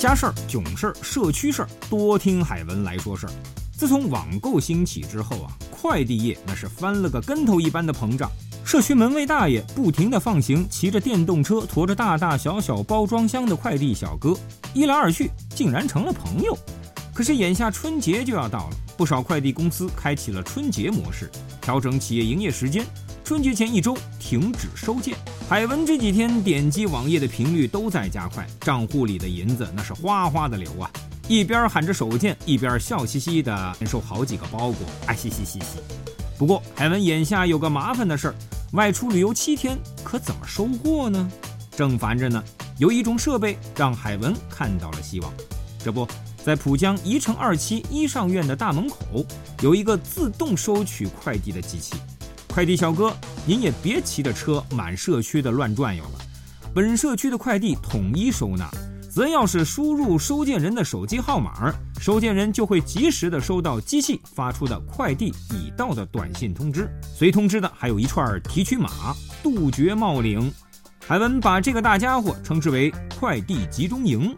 家事儿、囧事儿、社区事儿，多听海文来说事儿。自从网购兴起之后啊，快递业那是翻了个跟头一般的膨胀。社区门卫大爷不停地放行骑着电动车、驮着大大小小包装箱的快递小哥，一来二去竟然成了朋友。可是眼下春节就要到了，不少快递公司开启了春节模式，调整企业营业时间。春节前一周停止收件。海文这几天点击网页的频率都在加快，账户里的银子那是哗哗的流啊！一边喊着收件，一边笑嘻嘻的收好几个包裹，哎嘻嘻嘻嘻。不过海文眼下有个麻烦的事儿，外出旅游七天，可怎么收货呢？正烦着呢。有一种设备让海文看到了希望。这不在浦江宜城二期一上院的大门口，有一个自动收取快递的机器。快递小哥，您也别骑着车满社区的乱转悠了。本社区的快递统一收纳，则要是输入收件人的手机号码，收件人就会及时的收到机器发出的快递已到的短信通知。随通知的还有一串提取码，杜绝冒领。海文把这个大家伙称之为快递集中营。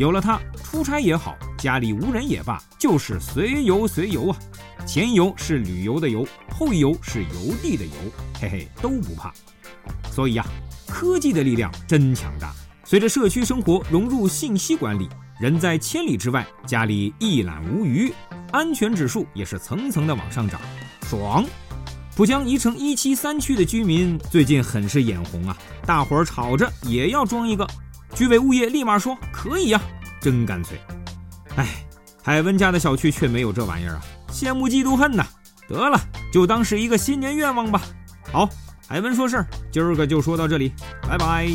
有了它，出差也好，家里无人也罢，就是随游随游啊。前游是旅游的游，后游是邮递的邮，嘿嘿都不怕。所以呀，科技的力量真强大。随着社区生活融入信息管理，人在千里之外，家里一览无余，安全指数也是层层的往上涨，爽！浦江宜城一期三区的居民最近很是眼红啊，大伙儿吵着也要装一个，居委物业立马说可以呀，真干脆。哎，海文家的小区却没有这玩意儿啊。羡慕嫉妒恨呐！得了，就当是一个新年愿望吧。好，海文说事儿，今儿个就说到这里，拜拜。